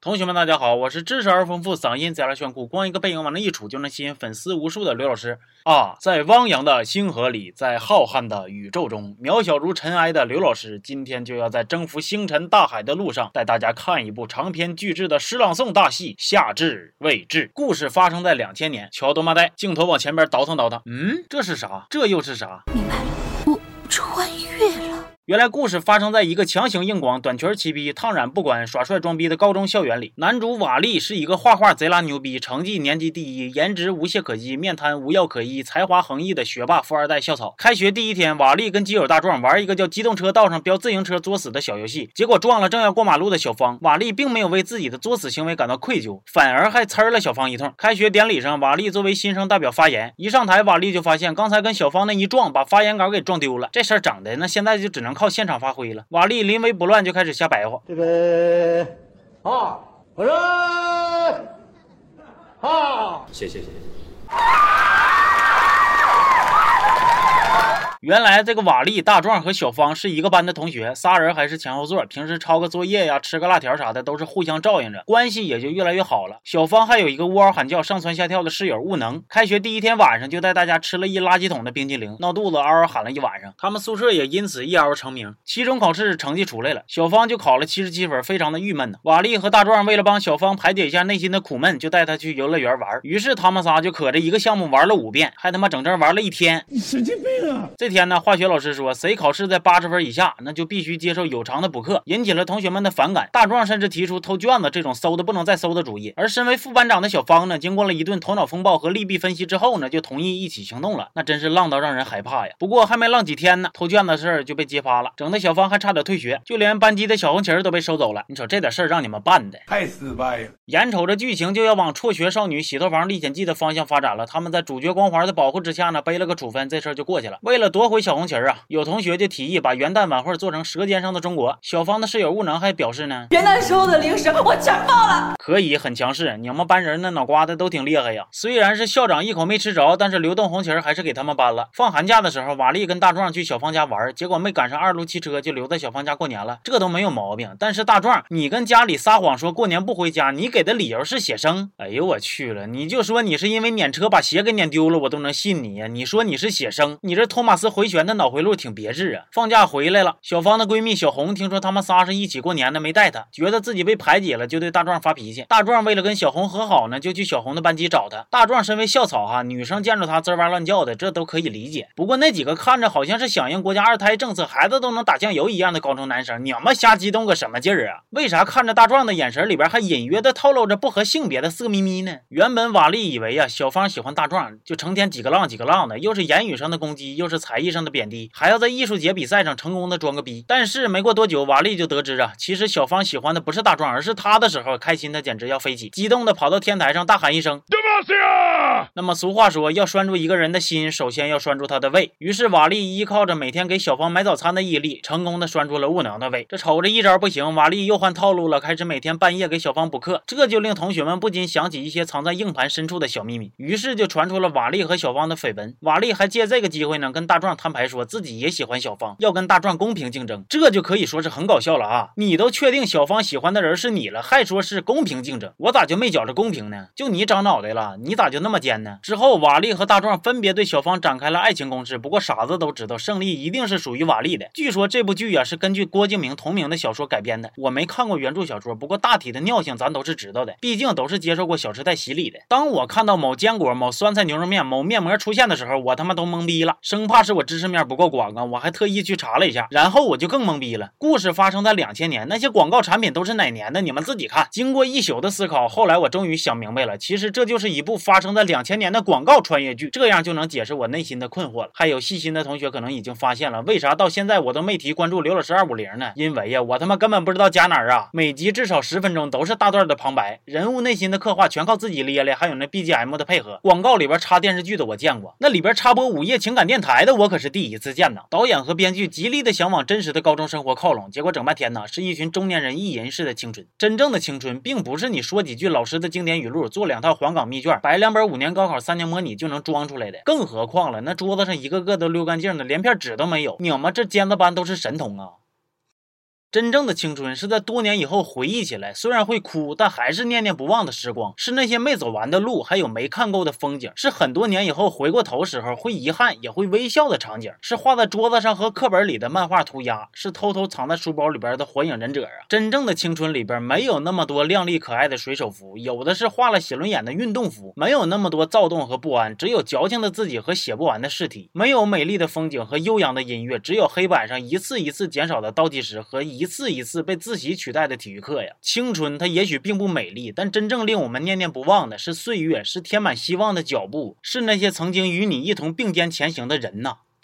同学们，大家好，我是知识而丰富、嗓音贼拉炫酷、光一个背影往那一杵就能吸引粉丝无数的刘老师啊！在汪洋的星河里，在浩瀚的宇宙中，渺小如尘埃的刘老师，今天就要在征服星辰大海的路上，带大家看一部长篇巨制的诗朗诵大戏《夏至未至》。故事发生在两千年，乔多妈呆，镜头往前边倒腾倒腾，嗯，这是啥？这又是啥？明白了，我穿越。原来故事发生在一个强行硬广、短裙齐逼、烫染不管、耍帅装逼的高中校园里。男主瓦力是一个画画贼拉牛逼、成绩年级第一、颜值无懈可击、面瘫无药可医、才华横溢的学霸富二代校草。开学第一天，瓦力跟基友大壮玩一个叫机动车道上飙自行车作死的小游戏，结果撞了正要过马路的小芳。瓦力并没有为自己的作死行为感到愧疚，反而还呲了小芳一通。开学典礼上，瓦力作为新生代表发言，一上台，瓦力就发现刚才跟小芳那一撞，把发言稿给撞丢了。这事儿整的，那现在就只能靠现场发挥了。瓦力临危不乱，就开始瞎白话。这个啊，我说啊，谢谢谢谢。原来这个瓦力、大壮和小芳是一个班的同学，仨人还是前后座，平时抄个作业呀、吃个辣条啥的，都是互相照应着，关系也就越来越好了。小芳还有一个呜嗷喊叫、上蹿下跳的室友悟能。开学第一天晚上，就带大家吃了一垃圾桶的冰激凌，闹肚子，嗷嗷喊了一晚上。他们宿舍也因此一嗷成名。期中考试成绩出来了，小芳就考了七十七分，非常的郁闷呢。瓦力和大壮为了帮小芳排解一下内心的苦闷，就带她去游乐园玩。于是他们仨就可着一个项目玩了五遍，还他妈整整玩了一天。你神经病啊！这天呢，化学老师。说谁考试在八十分以下，那就必须接受有偿的补课，引起了同学们的反感。大壮甚至提出偷卷子这种馊的不能再馊的主意。而身为副班长的小芳呢，经过了一顿头脑风暴和利弊分析之后呢，就同意一起行动了。那真是浪到让人害怕呀！不过还没浪几天呢，偷卷子的事儿就被揭发了，整的小芳还差点退学，就连班级的小红旗都被收走了。你瞅这点事儿让你们办的，太失败了。眼瞅着剧情就要往辍学少女洗头房历险记的方向发展了，他们在主角光环的保护之下呢，背了个处分，这事儿就过去了。为了夺回小红旗啊，有同学就提。议把元旦晚会做成《舌尖上的中国》。小芳的室友悟能还表示呢，元旦时候的零食我全包了，可以很强势。你们班人那脑瓜子都挺厉害呀。虽然是校长一口没吃着，但是流动红旗还是给他们颁了。放寒假的时候，瓦力跟大壮去小芳家玩，结果没赶上二路汽车，就留在小芳家过年了。这都没有毛病。但是大壮，你跟家里撒谎说过年不回家，你给的理由是写生。哎呦我去了，你就说你是因为撵车把鞋给撵丢了，我都能信你呀。你说你是写生，你这托马斯回旋的脑回路挺别致啊。放假回来了。小芳的闺蜜小红听说他们仨是一起过年的，没带她，觉得自己被排挤了，就对大壮发脾气。大壮为了跟小红和好呢，就去小红的班级找她。大壮身为校草哈，女生见着他滋哇乱叫的，这都可以理解。不过那几个看着好像是响应国家二胎政策，孩子都能打酱油一样的高中男生，你们瞎激动个什么劲儿啊？为啥看着大壮的眼神里边还隐约的透露着不合性别的色眯眯呢？原本瓦力以为呀，小芳喜欢大壮，就成天几个浪几个浪的，又是言语上的攻击，又是才艺上的贬低，还要在艺术节比赛上成功的。装个逼，但是没过多久，瓦力就得知啊，其实小芳喜欢的不是大壮，而是他的时候，开心的简直要飞起，激动的跑到天台上大喊一声。那么俗话说，要拴住一个人的心，首先要拴住他的胃。于是瓦力依靠着每天给小芳买早餐的毅力，成功的拴住了雾娘的胃。这瞅着一招不行，瓦力又换套路了，开始每天半夜给小芳补课。这就令同学们不禁想起一些藏在硬盘深处的小秘密，于是就传出了瓦力和小芳的绯闻。瓦力还借这个机会呢，跟大壮摊牌，说自己也喜欢小芳，要跟大壮公平竞争。这就可以说是很搞笑了啊！你都确定小芳喜欢的人是你了，还说是公平竞争，我咋就没觉着公平呢？就你长脑袋了，你咋就那么尖呢？之后，瓦力和大壮分别对小芳展开了爱情攻势。不过傻子都知道，胜利一定是属于瓦力的。据说这部剧呀是根据郭敬明同名的小说改编的。我没看过原著小说，不过大体的尿性咱都是知道的，毕竟都是接受过《小时代》洗礼的。当我看到某坚果、某酸菜牛肉面、某面膜出现的时候，我他妈都懵逼了，生怕是我知识面不够广啊！我还特意去查了一下，然后我就更懵逼了。故事发生在两千年，那些广告产品都是哪年的？你们自己看。经过一宿的思考，后来我终于想明白了，其实这就是一部发生在两千年的广告穿越剧，这样就能解释我内心的困惑了。还有细心的同学可能已经发现了，为啥到现在我都没提关注刘老师二五零呢？因为呀，我他妈根本不知道加哪儿啊！每集至少十分钟都是大段的旁白，人物内心的刻画全靠自己咧咧，还有那 BGM 的配合。广告里边插电视剧的我见过，那里边插播午夜情感电台的我可是第一次见呢。导演和编剧极力的想往真实的高中生活靠拢，结果整半天呢，是一群中年人意淫式的青春。真正的青春，并不是你说几句老师的经典语录，做两套黄冈密卷，摆两本五年高考三年模拟就能装出来的。更何况了，那桌子上一个个都溜干净的，连片纸都没有。你们这尖子班都是神童啊！真正的青春是在多年以后回忆起来，虽然会哭，但还是念念不忘的时光。是那些没走完的路，还有没看够的风景。是很多年以后回过头时候会遗憾也会微笑的场景。是画在桌子上和课本里的漫画涂鸦。是偷偷藏在书包里边的火影忍者啊！真正的青春里边没有那么多靓丽可爱的水手服，有的是画了写轮眼的运动服。没有那么多躁动和不安，只有矫情的自己和写不完的试题。没有美丽的风景和悠扬的音乐，只有黑板上一次一次减少的倒计时和一一次一次被自习取代的体育课呀。青春它也许并不美丽，但真正令我们念念不忘的是岁月，是填满希望的脚步，是那些曾经与你一同并肩前行的人呐。